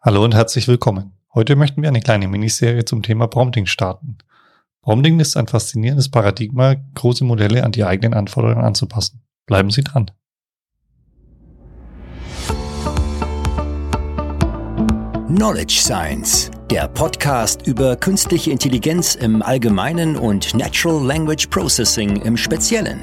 Hallo und herzlich willkommen. Heute möchten wir eine kleine Miniserie zum Thema Prompting starten. Prompting ist ein faszinierendes Paradigma, große Modelle an die eigenen Anforderungen anzupassen. Bleiben Sie dran. Knowledge Science, der Podcast über künstliche Intelligenz im Allgemeinen und Natural Language Processing im Speziellen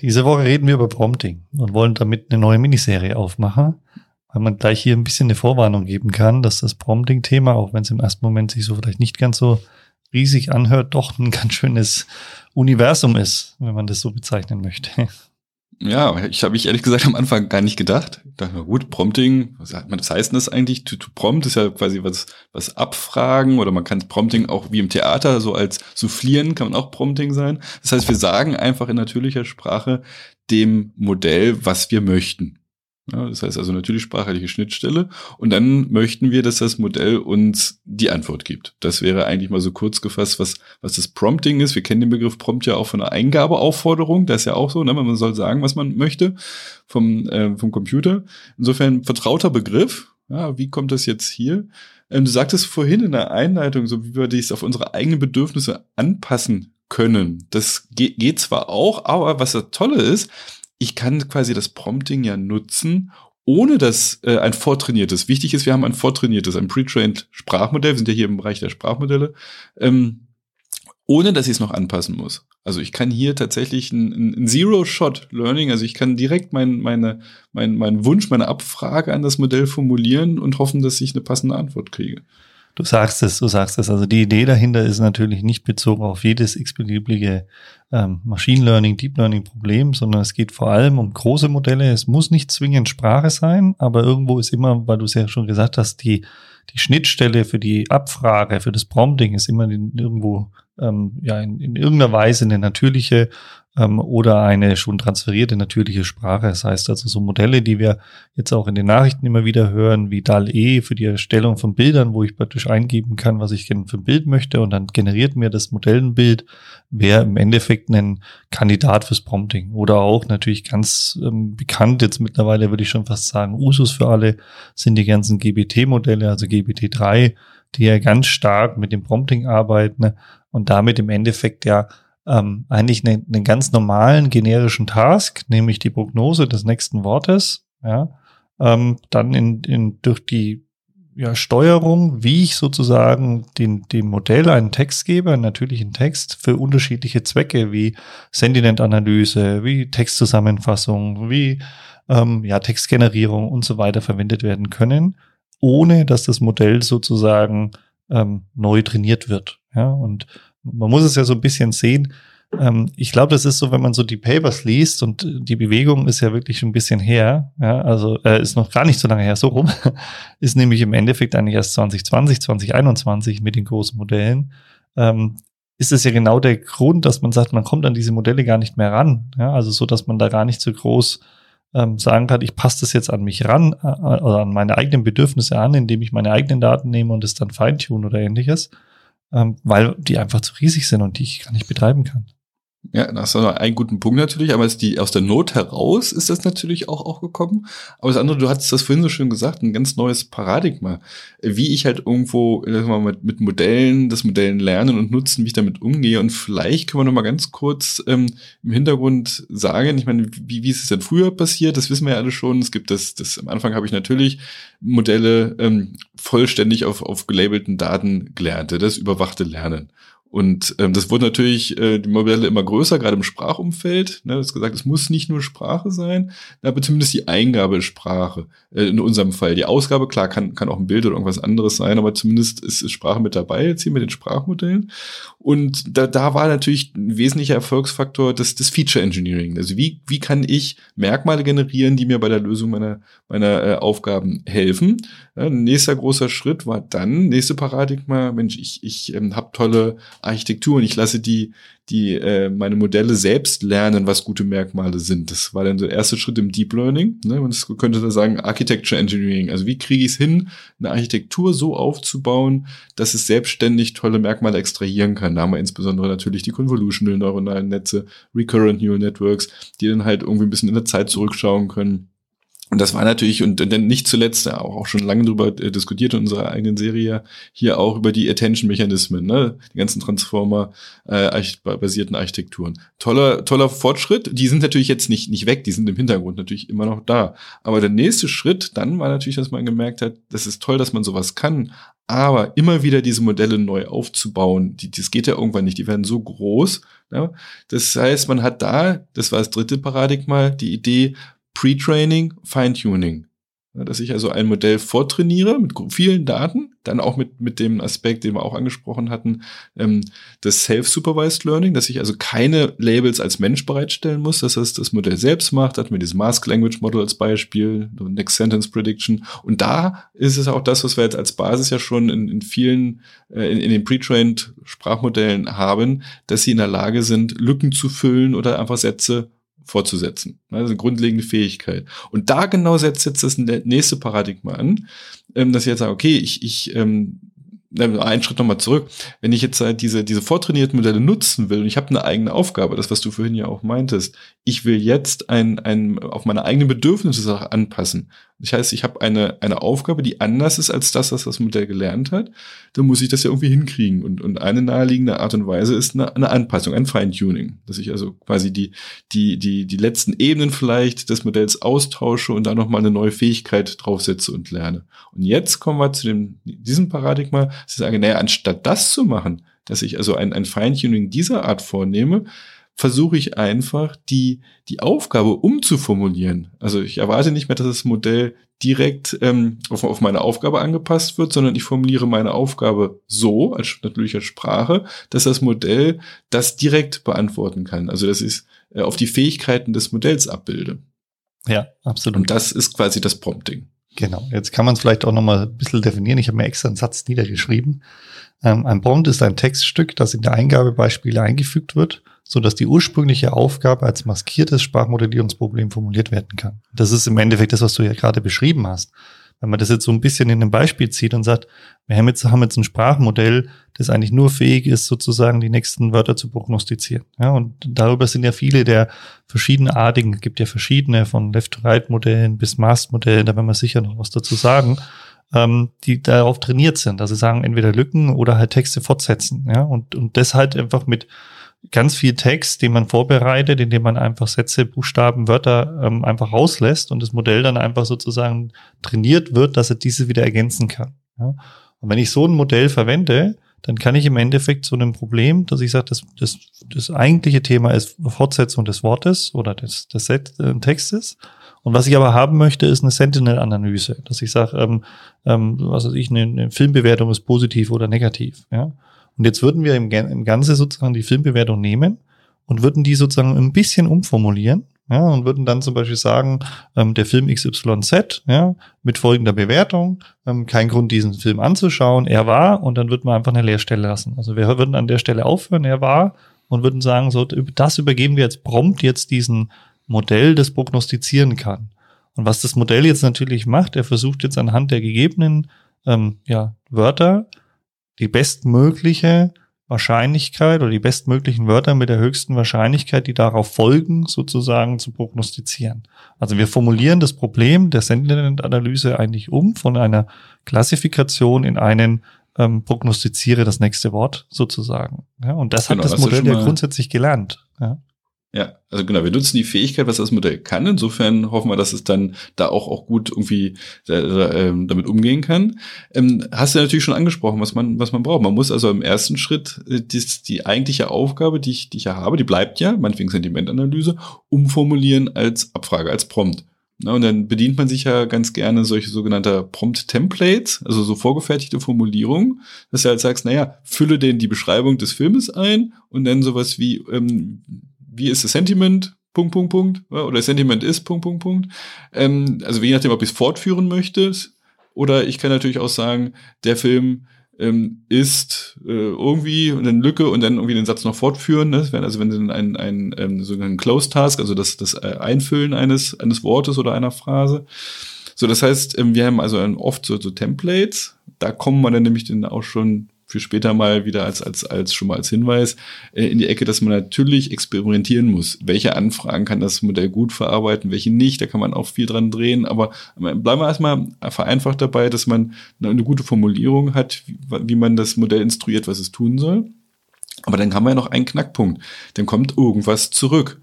Diese Woche reden wir über Prompting und wollen damit eine neue Miniserie aufmachen, weil man gleich hier ein bisschen eine Vorwarnung geben kann, dass das Prompting-Thema, auch wenn es im ersten Moment sich so vielleicht nicht ganz so riesig anhört, doch ein ganz schönes Universum ist, wenn man das so bezeichnen möchte. Ja, ich habe mich ehrlich gesagt am Anfang gar nicht gedacht. Ich dachte, gut, Prompting, was, was heißt denn das eigentlich? To, to prompt ist ja quasi was, was abfragen oder man kann Prompting auch wie im Theater so als soufflieren kann man auch Prompting sein. Das heißt, wir sagen einfach in natürlicher Sprache dem Modell, was wir möchten. Ja, das heißt also natürlich sprachliche Schnittstelle. Und dann möchten wir, dass das Modell uns die Antwort gibt. Das wäre eigentlich mal so kurz gefasst, was, was das Prompting ist. Wir kennen den Begriff Prompt ja auch von der Eingabeaufforderung. Das ist ja auch so, ne? man soll sagen, was man möchte vom, äh, vom Computer. Insofern vertrauter Begriff. Ja, wie kommt das jetzt hier? Ähm, du sagtest vorhin in der Einleitung, so wie wir dies auf unsere eigenen Bedürfnisse anpassen können. Das geht, geht zwar auch, aber was das Tolle ist, ich kann quasi das Prompting ja nutzen, ohne dass äh, ein vortrainiertes, wichtig ist, wir haben ein vortrainiertes, ein pre-trained Sprachmodell, wir sind ja hier im Bereich der Sprachmodelle, ähm, ohne dass ich es noch anpassen muss. Also ich kann hier tatsächlich ein, ein Zero-Shot-Learning, also ich kann direkt mein, meine, mein, mein Wunsch, meine Abfrage an das Modell formulieren und hoffen, dass ich eine passende Antwort kriege. Du sagst es, du sagst es. Also die Idee dahinter ist natürlich nicht bezogen auf jedes x-beliebige ähm, Machine Learning, Deep Learning Problem, sondern es geht vor allem um große Modelle. Es muss nicht zwingend Sprache sein, aber irgendwo ist immer, weil du es ja schon gesagt hast, die, die Schnittstelle für die Abfrage, für das Prompting ist immer irgendwo ähm, ja in, in irgendeiner Weise eine natürliche ähm, oder eine schon transferierte natürliche Sprache. Das heißt also so Modelle, die wir jetzt auch in den Nachrichten immer wieder hören, wie DAL-E für die Erstellung von Bildern, wo ich praktisch eingeben kann, was ich für ein Bild möchte und dann generiert mir das Modell ein Bild, wäre im Endeffekt ein Kandidat fürs Prompting. Oder auch natürlich ganz ähm, bekannt, jetzt mittlerweile würde ich schon fast sagen, Usus für alle sind die ganzen GBT-Modelle, also GBT3, die ja ganz stark mit dem Prompting arbeiten und damit im Endeffekt ja ähm, eigentlich einen, einen ganz normalen generischen Task, nämlich die Prognose des nächsten Wortes, ja, ähm, dann in, in, durch die ja, Steuerung, wie ich sozusagen den, dem Modell einen Text gebe, einen natürlichen Text für unterschiedliche Zwecke wie Sentiment-Analyse, wie Textzusammenfassung, wie ähm, ja, Textgenerierung und so weiter verwendet werden können, ohne dass das Modell sozusagen ähm, neu trainiert wird. Ja, und man muss es ja so ein bisschen sehen. Ähm, ich glaube, das ist so, wenn man so die Papers liest und die Bewegung ist ja wirklich schon ein bisschen her, ja, also äh, ist noch gar nicht so lange her, so rum, ist nämlich im Endeffekt eigentlich erst 2020, 2021 mit den großen Modellen. Ähm, ist es ja genau der Grund, dass man sagt, man kommt an diese Modelle gar nicht mehr ran. Ja, also so, dass man da gar nicht so groß ähm, sagen kann, ich passe das jetzt an mich ran, äh, oder an meine eigenen Bedürfnisse an, indem ich meine eigenen Daten nehme und es dann feintune oder ähnliches, ähm, weil die einfach zu riesig sind und die ich gar nicht betreiben kann. Ja, das ist einen guten Punkt natürlich, aber die, aus der Not heraus ist das natürlich auch, auch gekommen. Aber das andere, du hattest das vorhin so schön gesagt, ein ganz neues Paradigma. Wie ich halt irgendwo mal, mit, mit Modellen, das Modellen lernen und nutzen, wie ich damit umgehe. Und vielleicht können wir noch mal ganz kurz ähm, im Hintergrund sagen, ich meine, wie, wie ist es denn früher passiert? Das wissen wir ja alle schon. Es gibt das, das am Anfang habe ich natürlich Modelle ähm, vollständig auf, auf gelabelten Daten gelernt, das überwachte Lernen. Und ähm, das wurde natürlich äh, die Modelle immer größer, gerade im Sprachumfeld. Ne, das gesagt, es muss nicht nur Sprache sein, aber zumindest die Eingabe Sprache. Äh, in unserem Fall die Ausgabe, klar, kann kann auch ein Bild oder irgendwas anderes sein, aber zumindest ist, ist Sprache mit dabei jetzt hier mit den Sprachmodellen. Und da, da war natürlich ein wesentlicher Erfolgsfaktor das, das Feature Engineering. Also wie wie kann ich Merkmale generieren, die mir bei der Lösung meiner meiner äh, Aufgaben helfen? Ja, nächster großer Schritt war dann nächste Paradigma. Mensch, ich ich ähm, habe tolle Architektur und ich lasse die, die äh, meine Modelle selbst lernen, was gute Merkmale sind. Das war dann der erste Schritt im Deep Learning. Ne? Man könnte da sagen Architecture Engineering. Also wie kriege ich es hin, eine Architektur so aufzubauen, dass es selbstständig tolle Merkmale extrahieren kann. Da haben wir insbesondere natürlich die Convolutional neuronalen Netze, Recurrent Neural Networks, die dann halt irgendwie ein bisschen in der Zeit zurückschauen können und das war natürlich, und dann nicht zuletzt auch, auch schon lange darüber äh, diskutiert in unserer eigenen Serie, hier auch über die Attention-Mechanismen, ne? die ganzen Transformer-basierten äh, Architekturen. Toller, toller Fortschritt. Die sind natürlich jetzt nicht, nicht weg, die sind im Hintergrund natürlich immer noch da. Aber der nächste Schritt dann war natürlich, dass man gemerkt hat, das ist toll, dass man sowas kann, aber immer wieder diese Modelle neu aufzubauen, die, das geht ja irgendwann nicht, die werden so groß. Ne? Das heißt, man hat da, das war das dritte Paradigma, die Idee, Pre-Training, Feintuning. Dass ich also ein Modell vortrainiere mit vielen Daten, dann auch mit, mit dem Aspekt, den wir auch angesprochen hatten, ähm, das Self-Supervised Learning, dass ich also keine Labels als Mensch bereitstellen muss, dass das das Modell selbst macht, hatten wir dieses Mask Language Model als Beispiel, Next Sentence Prediction. Und da ist es auch das, was wir jetzt als Basis ja schon in, in vielen, äh, in, in den Pre-Trained Sprachmodellen haben, dass sie in der Lage sind, Lücken zu füllen oder einfach Sätze fortzusetzen. Das ist eine grundlegende Fähigkeit. Und da genau setzt jetzt das nächste Paradigma an, ähm, dass ich jetzt sage, okay, ich, ich ähm, einen Schritt nochmal zurück. Wenn ich jetzt halt diese, diese vortrainierten Modelle nutzen will und ich habe eine eigene Aufgabe, das, was du vorhin ja auch meintest, ich will jetzt ein, ein, auf meine eigenen Bedürfnisse anpassen. Das heißt, ich habe eine, eine Aufgabe, die anders ist als das, was das Modell gelernt hat. Dann muss ich das ja irgendwie hinkriegen. Und, und eine naheliegende Art und Weise ist eine, eine Anpassung, ein Feintuning. Dass ich also quasi die, die, die, die letzten Ebenen vielleicht des Modells austausche und da nochmal eine neue Fähigkeit draufsetze und lerne. Und jetzt kommen wir zu dem, diesem Paradigma, dass ich sage, naja, anstatt das zu machen, dass ich also ein, ein Feintuning dieser Art vornehme, versuche ich einfach, die, die Aufgabe umzuformulieren. Also ich erwarte nicht mehr, dass das Modell direkt ähm, auf, auf meine Aufgabe angepasst wird, sondern ich formuliere meine Aufgabe so, als natürlich als Sprache, dass das Modell das direkt beantworten kann. Also dass ich äh, auf die Fähigkeiten des Modells abbilde. Ja, absolut. Und das ist quasi das Prompting. Genau. Jetzt kann man es vielleicht auch noch mal ein bisschen definieren. Ich habe mir extra einen Satz niedergeschrieben. Ähm, ein Prompt ist ein Textstück, das in der Eingabebeispiele eingefügt wird so dass die ursprüngliche Aufgabe als maskiertes Sprachmodellierungsproblem formuliert werden kann. Das ist im Endeffekt das, was du ja gerade beschrieben hast. Wenn man das jetzt so ein bisschen in einem Beispiel zieht und sagt, wir haben jetzt, haben jetzt ein Sprachmodell, das eigentlich nur fähig ist, sozusagen die nächsten Wörter zu prognostizieren. Ja, und darüber sind ja viele der verschiedenartigen, es gibt ja verschiedene von Left-to-Right-Modellen bis Mast-Modellen, da werden wir sicher noch was dazu sagen, ähm, die darauf trainiert sind, dass sie sagen, entweder Lücken oder halt Texte fortsetzen. Ja, und, und das halt einfach mit ganz viel Text, den man vorbereitet, indem man einfach Sätze, Buchstaben, Wörter ähm, einfach rauslässt und das Modell dann einfach sozusagen trainiert wird, dass er diese wieder ergänzen kann. Ja? Und wenn ich so ein Modell verwende, dann kann ich im Endeffekt zu einem Problem, dass ich sage, das, das, das eigentliche Thema ist Fortsetzung des Wortes oder des, des äh, Textes. Und was ich aber haben möchte, ist eine Sentinel-Analyse, dass ich sage, ähm, ähm, was weiß ich, eine, eine Filmbewertung ist positiv oder negativ. Ja? Und jetzt würden wir im, im Ganze sozusagen die Filmbewertung nehmen und würden die sozusagen ein bisschen umformulieren. Ja, und würden dann zum Beispiel sagen, ähm, der Film XYZ, ja, mit folgender Bewertung, ähm, kein Grund, diesen Film anzuschauen, er war, und dann würden wir einfach eine Leerstelle lassen. Also wir würden an der Stelle aufhören, er war, und würden sagen, so, das übergeben wir jetzt prompt jetzt diesen Modell, das prognostizieren kann. Und was das Modell jetzt natürlich macht, er versucht jetzt anhand der gegebenen ähm, ja, Wörter die bestmögliche Wahrscheinlichkeit oder die bestmöglichen Wörter mit der höchsten Wahrscheinlichkeit, die darauf folgen, sozusagen zu prognostizieren. Also wir formulieren das Problem der Sentiment-Analyse eigentlich um von einer Klassifikation in einen ähm, prognostiziere das nächste Wort sozusagen. Ja, und das genau, hat das, das Modell ja grundsätzlich gelernt. Ja. Ja, also genau, wir nutzen die Fähigkeit, was das Modell kann. Insofern hoffen wir, dass es dann da auch, auch gut irgendwie äh, äh, damit umgehen kann. Ähm, hast du natürlich schon angesprochen, was man, was man braucht. Man muss also im ersten Schritt äh, die, die eigentliche Aufgabe, die ich, die ich ja habe, die bleibt ja, meinetwegen Sentimentanalyse, umformulieren als Abfrage, als Prompt. Na, und dann bedient man sich ja ganz gerne solche sogenannte Prompt-Templates, also so vorgefertigte Formulierungen, dass du halt sagst, naja, fülle denn die Beschreibung des Filmes ein und dann sowas wie, ähm, wie ist das Sentiment? Punkt, Punkt, Punkt. Oder Sentiment ist Punkt, Punkt, Punkt. Ähm, also je nachdem, ob ich es fortführen möchte. Oder ich kann natürlich auch sagen, der Film ähm, ist äh, irgendwie eine Lücke und dann irgendwie den Satz noch fortführen. Ne? Also wenn Sie ein, ein ähm, sogenannten Close Task, also das, das äh, Einfüllen eines, eines Wortes oder einer Phrase. So, das heißt, ähm, wir haben also oft so, so Templates. Da kommen wir dann nämlich dann auch schon für später mal wieder als, als, als schon mal als Hinweis äh, in die Ecke, dass man natürlich experimentieren muss. Welche Anfragen kann das Modell gut verarbeiten, welche nicht, da kann man auch viel dran drehen, aber bleiben wir erstmal vereinfacht dabei, dass man eine, gute Formulierung hat, wie, wie man das Modell instruiert, was es tun soll. Aber dann haben wir noch einen Knackpunkt. Dann kommt irgendwas zurück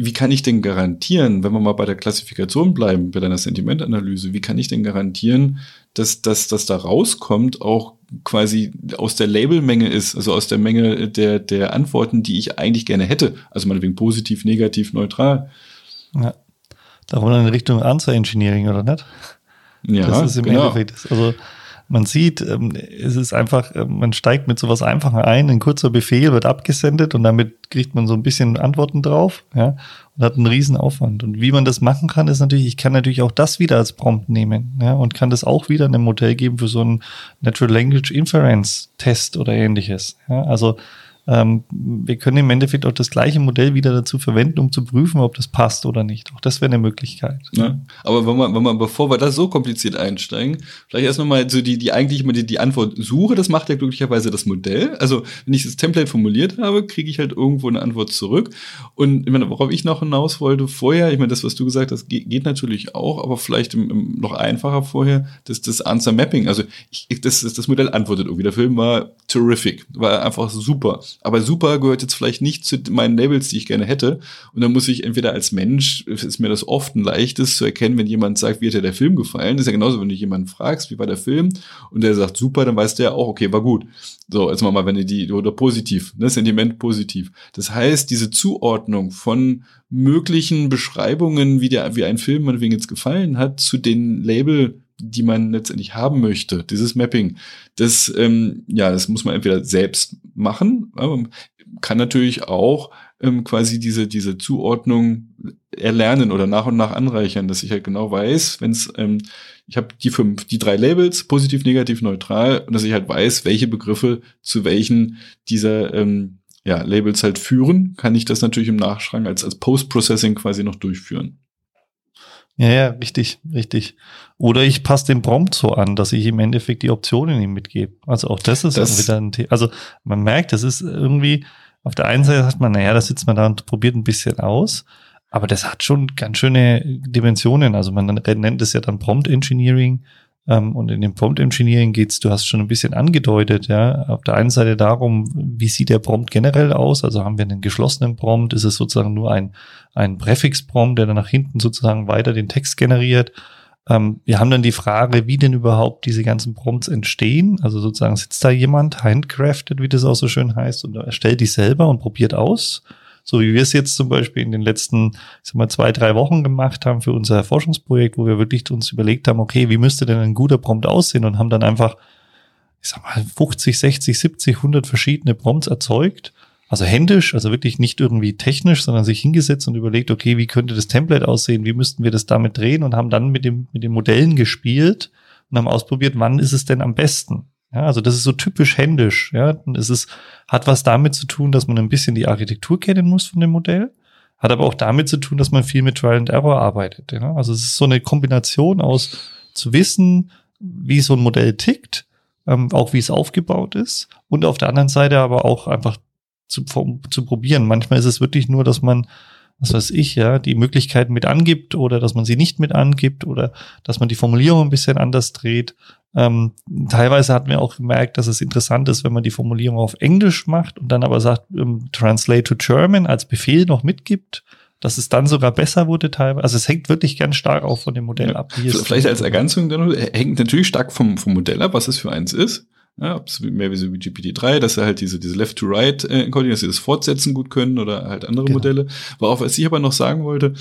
wie kann ich denn garantieren, wenn wir mal bei der Klassifikation bleiben, bei deiner Sentimentanalyse, wie kann ich denn garantieren, dass, dass das da rauskommt, auch quasi aus der Labelmenge ist, also aus der Menge der, der Antworten, die ich eigentlich gerne hätte. Also meinetwegen positiv, negativ, neutral. Ja. Da wollen wir in Richtung Answer Engineering, oder nicht? Ja, das ist im genau. Endeffekt, also man sieht, ähm, es ist einfach, äh, man steigt mit sowas einfacher ein, ein kurzer Befehl wird abgesendet und damit kriegt man so ein bisschen Antworten drauf, ja, und hat einen riesen Aufwand. Und wie man das machen kann, ist natürlich, ich kann natürlich auch das wieder als Prompt nehmen, ja, und kann das auch wieder in einem Modell geben für so einen Natural Language Inference Test oder ähnliches, ja, also ähm, wir können im Endeffekt auch das gleiche Modell wieder dazu verwenden, um zu prüfen, ob das passt oder nicht. Auch das wäre eine Möglichkeit. Ja. Aber wenn man, wenn man, bevor wir da so kompliziert einsteigen, vielleicht erst nochmal so die, die eigentlich mal die, die Antwort suche, das macht ja glücklicherweise das Modell. Also wenn ich das Template formuliert habe, kriege ich halt irgendwo eine Antwort zurück. Und ich meine, worauf ich noch hinaus wollte vorher, ich meine, das, was du gesagt hast, geht, geht natürlich auch, aber vielleicht im, im noch einfacher vorher, das, das Answer Mapping. Also ich, das, das Modell antwortet irgendwie. Der Film war terrific, war einfach super. Aber super gehört jetzt vielleicht nicht zu meinen Labels, die ich gerne hätte. Und dann muss ich entweder als Mensch, ist mir das oft ein leichtes zu erkennen, wenn jemand sagt, wie hat dir der Film gefallen. Das ist ja genauso, wenn du jemanden fragst, wie war der Film? Und der sagt super, dann weiß der auch, okay, war gut. So, jetzt mal, wenn ihr die, oder positiv, ne, Sentiment positiv. Das heißt, diese Zuordnung von möglichen Beschreibungen, wie der, wie ein Film man wegen jetzt gefallen hat, zu den Label die man letztendlich haben möchte, dieses Mapping, das, ähm, ja, das muss man entweder selbst machen, kann natürlich auch ähm, quasi diese, diese Zuordnung erlernen oder nach und nach anreichern, dass ich halt genau weiß, wenn es, ähm, ich habe die fünf, die drei Labels, positiv, negativ, neutral, und dass ich halt weiß, welche Begriffe zu welchen dieser ähm, ja, Labels halt führen, kann ich das natürlich im Nachschrank als, als Post-Processing quasi noch durchführen. Ja, ja, richtig, richtig. Oder ich passe den Prompt so an, dass ich im Endeffekt die Optionen ihm mitgebe. Also auch das ist das wieder ein Thema. Also man merkt, das ist irgendwie, auf der einen Seite sagt man, naja, da sitzt man da und probiert ein bisschen aus. Aber das hat schon ganz schöne Dimensionen. Also man nennt es ja dann Prompt Engineering. Ähm, und in dem Prompt Engineering geht's, du hast schon ein bisschen angedeutet, ja, auf der einen Seite darum, wie sieht der Prompt generell aus? Also haben wir einen geschlossenen Prompt? Ist es sozusagen nur ein, ein Präfix-Prompt, der dann nach hinten sozusagen weiter den Text generiert? Ähm, wir haben dann die Frage, wie denn überhaupt diese ganzen Prompts entstehen. Also sozusagen sitzt da jemand, handcrafted, wie das auch so schön heißt, und erstellt die selber und probiert aus so wie wir es jetzt zum Beispiel in den letzten, ich sag mal, zwei, drei Wochen gemacht haben für unser Forschungsprojekt, wo wir wirklich uns überlegt haben, okay, wie müsste denn ein guter Prompt aussehen und haben dann einfach, ich sag mal, 50, 60, 70, 100 verschiedene Prompts erzeugt. Also händisch, also wirklich nicht irgendwie technisch, sondern sich hingesetzt und überlegt, okay, wie könnte das Template aussehen, wie müssten wir das damit drehen und haben dann mit dem, mit den Modellen gespielt und haben ausprobiert, wann ist es denn am besten. Ja, also das ist so typisch händisch. Ja, es ist, hat was damit zu tun, dass man ein bisschen die Architektur kennen muss von dem Modell. Hat aber auch damit zu tun, dass man viel mit Trial and Error arbeitet. Ja? Also es ist so eine Kombination aus zu wissen, wie so ein Modell tickt, ähm, auch wie es aufgebaut ist und auf der anderen Seite aber auch einfach zu, zu probieren. Manchmal ist es wirklich nur, dass man was weiß ich, ja, die Möglichkeiten mit angibt oder dass man sie nicht mit angibt oder dass man die Formulierung ein bisschen anders dreht. Ähm, teilweise hatten wir auch gemerkt, dass es interessant ist, wenn man die Formulierung auf Englisch macht und dann aber sagt, ähm, Translate to German als Befehl noch mitgibt dass es dann sogar besser wurde teilweise. Also es hängt wirklich ganz stark auch von dem Modell ab. Vielleicht als Ergänzung, dann hängt natürlich stark vom, vom Modell ab, was es für eins ist. Ja, mehr wie so wie GPT-3, dass sie halt diese, diese Left-to-Right-Encoding, äh, dass sie das fortsetzen gut können oder halt andere genau. Modelle. Worauf was ich aber noch sagen wollte,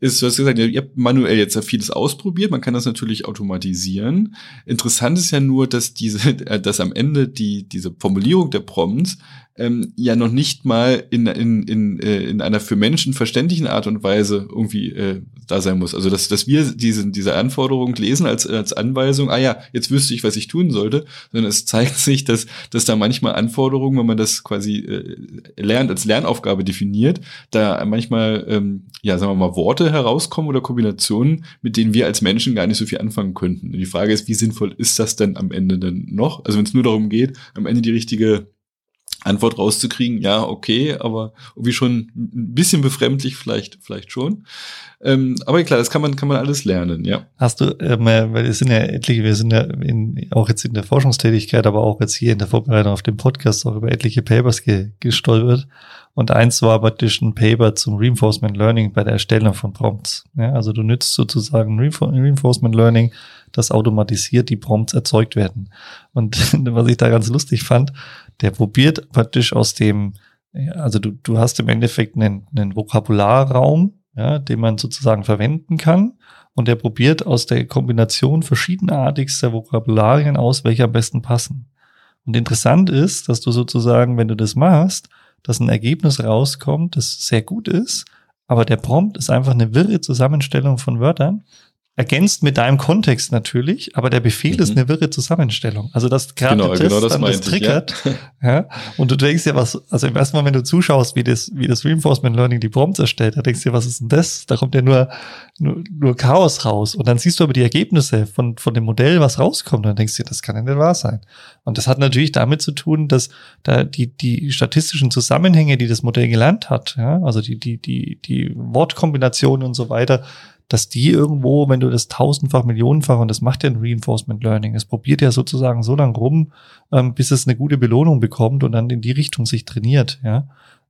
ist, du hast gesagt, ihr habt manuell jetzt ja vieles ausprobiert, man kann das natürlich automatisieren. Interessant ist ja nur, dass diese, dass am Ende die, diese Formulierung der Prompts ähm, ja noch nicht mal in, in, in, äh, in einer für Menschen verständlichen Art und Weise irgendwie äh, da sein muss. Also dass, dass wir diese, diese Anforderung lesen als, als Anweisung, ah ja, jetzt wüsste ich, was ich tun sollte, sondern es zeigt sich, dass, dass da manchmal Anforderungen, wenn man das quasi äh, lernt, als Lernaufgabe definiert, da manchmal, ähm, ja, sagen wir mal, Worte herauskommen oder Kombinationen, mit denen wir als Menschen gar nicht so viel anfangen könnten. Und die Frage ist, wie sinnvoll ist das denn am Ende denn noch? Also wenn es nur darum geht, am Ende die richtige Antwort rauszukriegen, ja, okay, aber irgendwie schon ein bisschen befremdlich vielleicht, vielleicht schon. Ähm, aber klar, das kann man, kann man alles lernen, ja. Hast du, ähm, weil es sind ja etliche, wir sind ja in, auch jetzt in der Forschungstätigkeit, aber auch jetzt hier in der Vorbereitung auf den Podcast auch über etliche Papers ge, gestolpert. Und eins war praktisch ein Paper zum Reinforcement Learning bei der Erstellung von Prompts. Ja, also du nützt sozusagen Reinforcement Learning, das automatisiert die Prompts erzeugt werden. Und was ich da ganz lustig fand, der probiert praktisch aus dem, also du, du hast im Endeffekt einen, einen Vokabularraum, ja, den man sozusagen verwenden kann. Und der probiert aus der Kombination verschiedenartigster Vokabularien aus, welche am besten passen. Und interessant ist, dass du sozusagen, wenn du das machst, dass ein Ergebnis rauskommt, das sehr gut ist, aber der Prompt ist einfach eine wirre Zusammenstellung von Wörtern, ergänzt mit deinem Kontext natürlich, aber der Befehl mhm. ist eine wirre Zusammenstellung. Also das gerade genau, das, genau das dann das triggert. Ich, ja. ja. Und du denkst ja, was, also im ersten Mal, wenn du zuschaust, wie das, wie das Reinforcement Learning die Prompts erstellt, da denkst du dir, was ist denn das? Da kommt ja nur, nur, nur Chaos raus. Und dann siehst du aber die Ergebnisse von, von dem Modell, was rauskommt, und dann denkst du dir, das kann ja nicht wahr sein. Und das hat natürlich damit zu tun, dass da die, die statistischen Zusammenhänge, die das Modell gelernt hat, ja, also die, die, die, die Wortkombinationen und so weiter, dass die irgendwo, wenn du das tausendfach, millionenfach, und das macht ja ein Reinforcement Learning, es probiert ja sozusagen so lang rum, ähm, bis es eine gute Belohnung bekommt und dann in die Richtung sich trainiert, ja,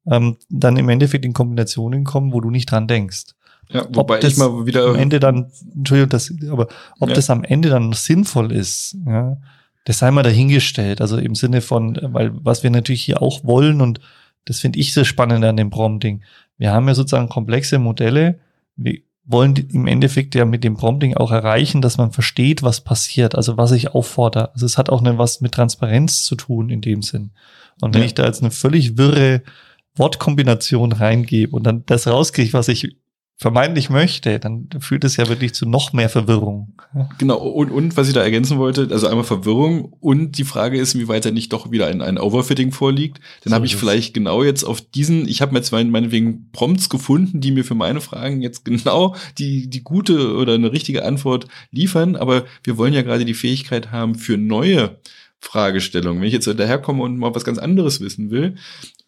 ähm, dann im Endeffekt in Kombinationen kommen, wo du nicht dran denkst. Ja, wobei ob das ich mal wieder am Ende dann, Entschuldigung, das, aber ob ja. das am Ende dann sinnvoll ist, ja, das sei mal dahingestellt. Also im Sinne von, weil was wir natürlich hier auch wollen und das finde ich so spannend an dem Prompting. Wir haben ja sozusagen komplexe Modelle. Wir, wollen im Endeffekt ja mit dem Prompting auch erreichen, dass man versteht, was passiert, also was ich auffordere. Also es hat auch ne, was mit Transparenz zu tun in dem Sinn. Und wenn ja. ich da jetzt eine völlig wirre Wortkombination reingebe und dann das rauskriege, was ich vermeintlich möchte, dann führt es ja wirklich zu noch mehr Verwirrung. Genau, und, und was ich da ergänzen wollte, also einmal Verwirrung und die Frage ist, wie weit da nicht doch wieder ein, ein Overfitting vorliegt. Dann so habe ich vielleicht genau jetzt auf diesen, ich habe jetzt mein, meinetwegen Prompts gefunden, die mir für meine Fragen jetzt genau die, die gute oder eine richtige Antwort liefern, aber wir wollen ja gerade die Fähigkeit haben für neue Fragestellungen. Wenn ich jetzt daherkomme und mal was ganz anderes wissen will,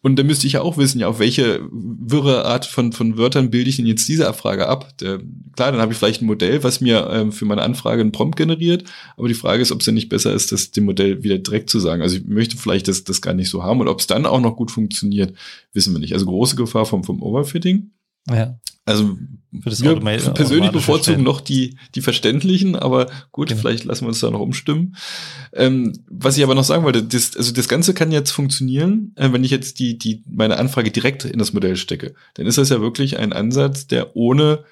und da müsste ich ja auch wissen, ja, auf welche wirre Art von, von Wörtern bilde ich denn jetzt diese Abfrage ab? Der, klar, dann habe ich vielleicht ein Modell, was mir ähm, für meine Anfrage einen Prompt generiert, aber die Frage ist, ob es denn nicht besser ist, das dem Modell wieder direkt zu sagen. Also ich möchte vielleicht das, das gar nicht so haben und ob es dann auch noch gut funktioniert, wissen wir nicht. Also große Gefahr vom, vom Overfitting. Ja. Also wir persönlich bevorzugen noch die, die verständlichen, aber gut, genau. vielleicht lassen wir uns da noch umstimmen. Ähm, was ich aber noch sagen wollte, das, also das Ganze kann jetzt funktionieren, äh, wenn ich jetzt die, die, meine Anfrage direkt in das Modell stecke. Dann ist das ja wirklich ein Ansatz, der ohne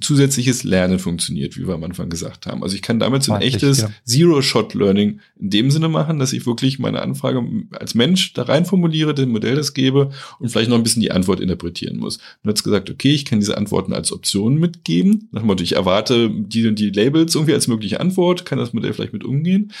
zusätzliches Lernen funktioniert, wie wir am Anfang gesagt haben. Also ich kann damit so ein echtes ja. Zero-Shot-Learning in dem Sinne machen, dass ich wirklich meine Anfrage als Mensch da rein formuliere, dem Modell das gebe und vielleicht noch ein bisschen die Antwort interpretieren muss. Und hat gesagt, okay, ich kann diese Antworten als Optionen mitgeben. Nach dem Motto, ich erwarte die und die Labels irgendwie als mögliche Antwort, kann das Modell vielleicht mit umgehen.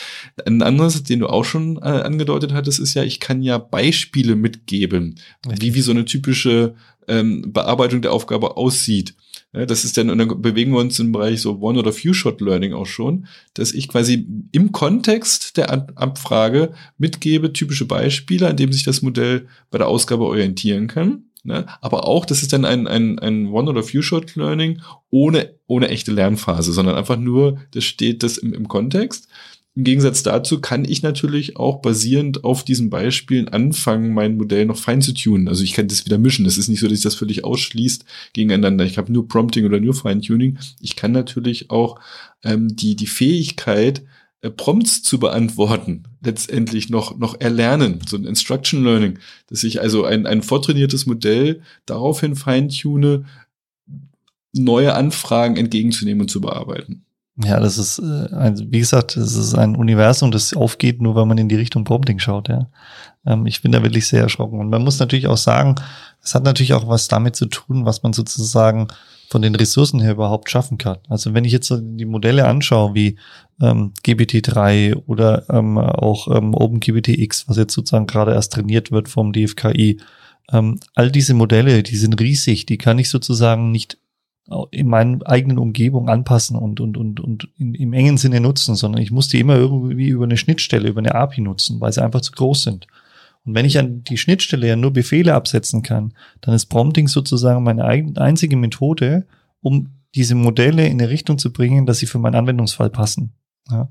Ein anderes, den du auch schon äh, angedeutet hattest, ist ja, ich kann ja Beispiele mitgeben, wie, wie so eine typische ähm, Bearbeitung der Aufgabe aussieht. Das ist dann, und dann bewegen wir uns im Bereich so One- oder Few-Shot-Learning auch schon, dass ich quasi im Kontext der Abfrage mitgebe typische Beispiele, an dem sich das Modell bei der Ausgabe orientieren kann. Ne? Aber auch, das ist dann ein, ein, ein One- oder Few-Shot-Learning ohne, ohne echte Lernphase, sondern einfach nur, das steht das im, im Kontext. Im Gegensatz dazu kann ich natürlich auch basierend auf diesen Beispielen anfangen, mein Modell noch fein zu tunen. Also ich kann das wieder mischen. Es ist nicht so, dass sich das völlig ausschließt gegeneinander. Ich habe nur Prompting oder nur Feintuning. Ich kann natürlich auch ähm, die, die Fähigkeit, äh, Prompts zu beantworten, letztendlich noch, noch erlernen, so ein Instruction Learning, dass ich also ein, ein vortrainiertes Modell daraufhin feintune, neue Anfragen entgegenzunehmen und zu bearbeiten. Ja, das ist, äh, wie gesagt, das ist ein Universum, das aufgeht, nur wenn man in die Richtung Prompting schaut, ja. Ähm, ich bin da wirklich sehr erschrocken. Und man muss natürlich auch sagen, es hat natürlich auch was damit zu tun, was man sozusagen von den Ressourcen her überhaupt schaffen kann. Also wenn ich jetzt die Modelle anschaue, wie ähm, GPT-3 oder ähm, auch ähm, OpenGPT-X, was jetzt sozusagen gerade erst trainiert wird vom DFKI, ähm, all diese Modelle, die sind riesig, die kann ich sozusagen nicht in meiner eigenen Umgebung anpassen und, und, und, und in, im engen Sinne nutzen, sondern ich muss die immer irgendwie über eine Schnittstelle, über eine API nutzen, weil sie einfach zu groß sind. Und wenn ich an die Schnittstelle ja nur Befehle absetzen kann, dann ist Prompting sozusagen meine einzige Methode, um diese Modelle in eine Richtung zu bringen, dass sie für meinen Anwendungsfall passen. Ja.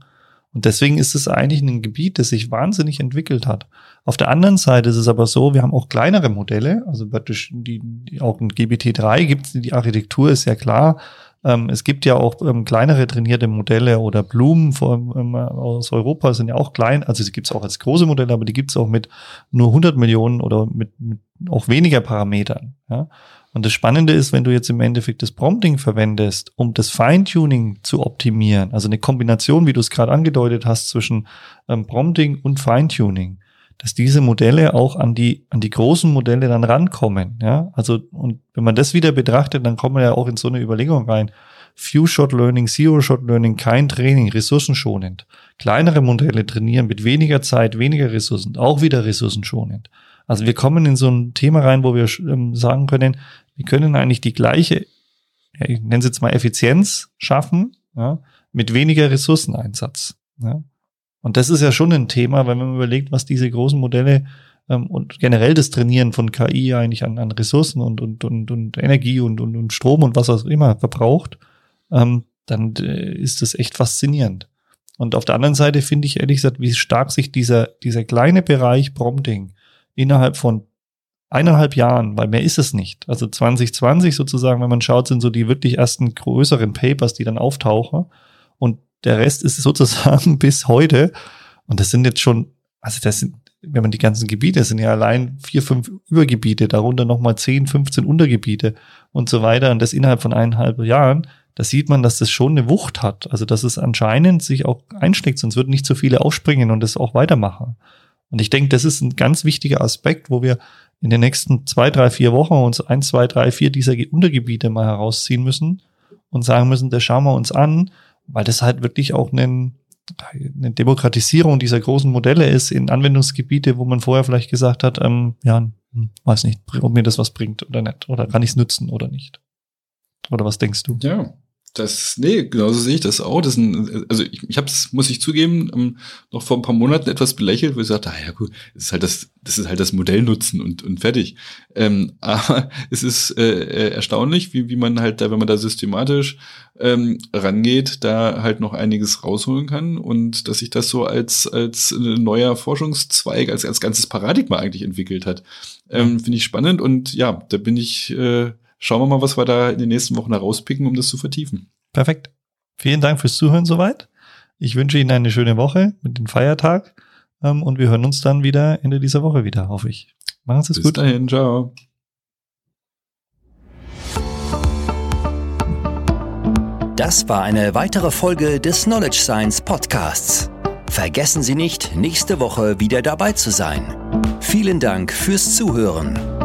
Und deswegen ist es eigentlich ein Gebiet, das sich wahnsinnig entwickelt hat. Auf der anderen Seite ist es aber so, wir haben auch kleinere Modelle, also praktisch die, die auch ein GBT3 gibt die Architektur ist ja klar. Ähm, es gibt ja auch ähm, kleinere trainierte Modelle oder Blumen von, ähm, aus Europa sind ja auch klein, also sie gibt es auch als große Modelle, aber die gibt es auch mit nur 100 Millionen oder mit, mit auch weniger Parametern. Ja? Und das Spannende ist, wenn du jetzt im Endeffekt das Prompting verwendest, um das Feintuning zu optimieren, also eine Kombination, wie du es gerade angedeutet hast, zwischen ähm, Prompting und Feintuning, dass diese Modelle auch an die, an die großen Modelle dann rankommen. Ja, also, und wenn man das wieder betrachtet, dann kommen wir ja auch in so eine Überlegung rein. Few-Shot-Learning, Zero-Shot-Learning, kein Training, ressourcenschonend. Kleinere Modelle trainieren mit weniger Zeit, weniger Ressourcen, auch wieder ressourcenschonend. Also wir kommen in so ein Thema rein, wo wir ähm, sagen können, wir können eigentlich die gleiche, ich nenne es jetzt mal Effizienz schaffen, ja, mit weniger Ressourceneinsatz. Ja. Und das ist ja schon ein Thema, wenn man überlegt, was diese großen Modelle ähm, und generell das Trainieren von KI eigentlich an, an Ressourcen und, und, und, und Energie und, und, und Strom und was auch immer verbraucht, ähm, dann äh, ist das echt faszinierend. Und auf der anderen Seite finde ich ehrlich gesagt, wie stark sich dieser, dieser kleine Bereich Prompting innerhalb von eineinhalb Jahren, weil mehr ist es nicht. Also 2020 sozusagen, wenn man schaut, sind so die wirklich ersten größeren Papers, die dann auftauchen. Und der Rest ist sozusagen bis heute. Und das sind jetzt schon, also das sind, wenn man die ganzen Gebiete, das sind ja allein vier, fünf Übergebiete, darunter nochmal zehn, 15 Untergebiete und so weiter. Und das innerhalb von eineinhalb Jahren. Da sieht man, dass das schon eine Wucht hat. Also, dass es anscheinend sich auch einschlägt, sonst würden nicht so viele aufspringen und das auch weitermachen. Und ich denke, das ist ein ganz wichtiger Aspekt, wo wir in den nächsten zwei, drei, vier Wochen uns ein, zwei, drei, vier dieser Untergebiete mal herausziehen müssen und sagen müssen, das schauen wir uns an, weil das halt wirklich auch einen, eine Demokratisierung dieser großen Modelle ist in Anwendungsgebiete, wo man vorher vielleicht gesagt hat, ähm, ja, hm, weiß nicht, ob mir das was bringt oder nicht, oder kann ich es nutzen oder nicht. Oder was denkst du? Ja, das, nee, genauso sehe ich das auch. Das sind, also ich, ich habe es, muss ich zugeben, ähm, noch vor ein paar Monaten etwas belächelt, wo ich sagte, ah ja gut, das ist halt das, das ist halt das Modell nutzen und, und fertig. Ähm, aber es ist äh, erstaunlich, wie, wie man halt da, wenn man da systematisch ähm, rangeht, da halt noch einiges rausholen kann und dass sich das so als, als neuer Forschungszweig, als, als ganzes Paradigma eigentlich entwickelt hat. Ähm, Finde ich spannend und ja, da bin ich äh, schauen wir mal, was wir da in den nächsten Wochen herauspicken, um das zu vertiefen. Perfekt. Vielen Dank fürs Zuhören soweit. Ich wünsche Ihnen eine schöne Woche mit dem Feiertag ähm, und wir hören uns dann wieder Ende dieser Woche wieder, hoffe ich. Machen Sie es gut. Bis dahin, ciao. Das war eine weitere Folge des Knowledge Science Podcasts. Vergessen Sie nicht, nächste Woche wieder dabei zu sein. Vielen Dank fürs Zuhören.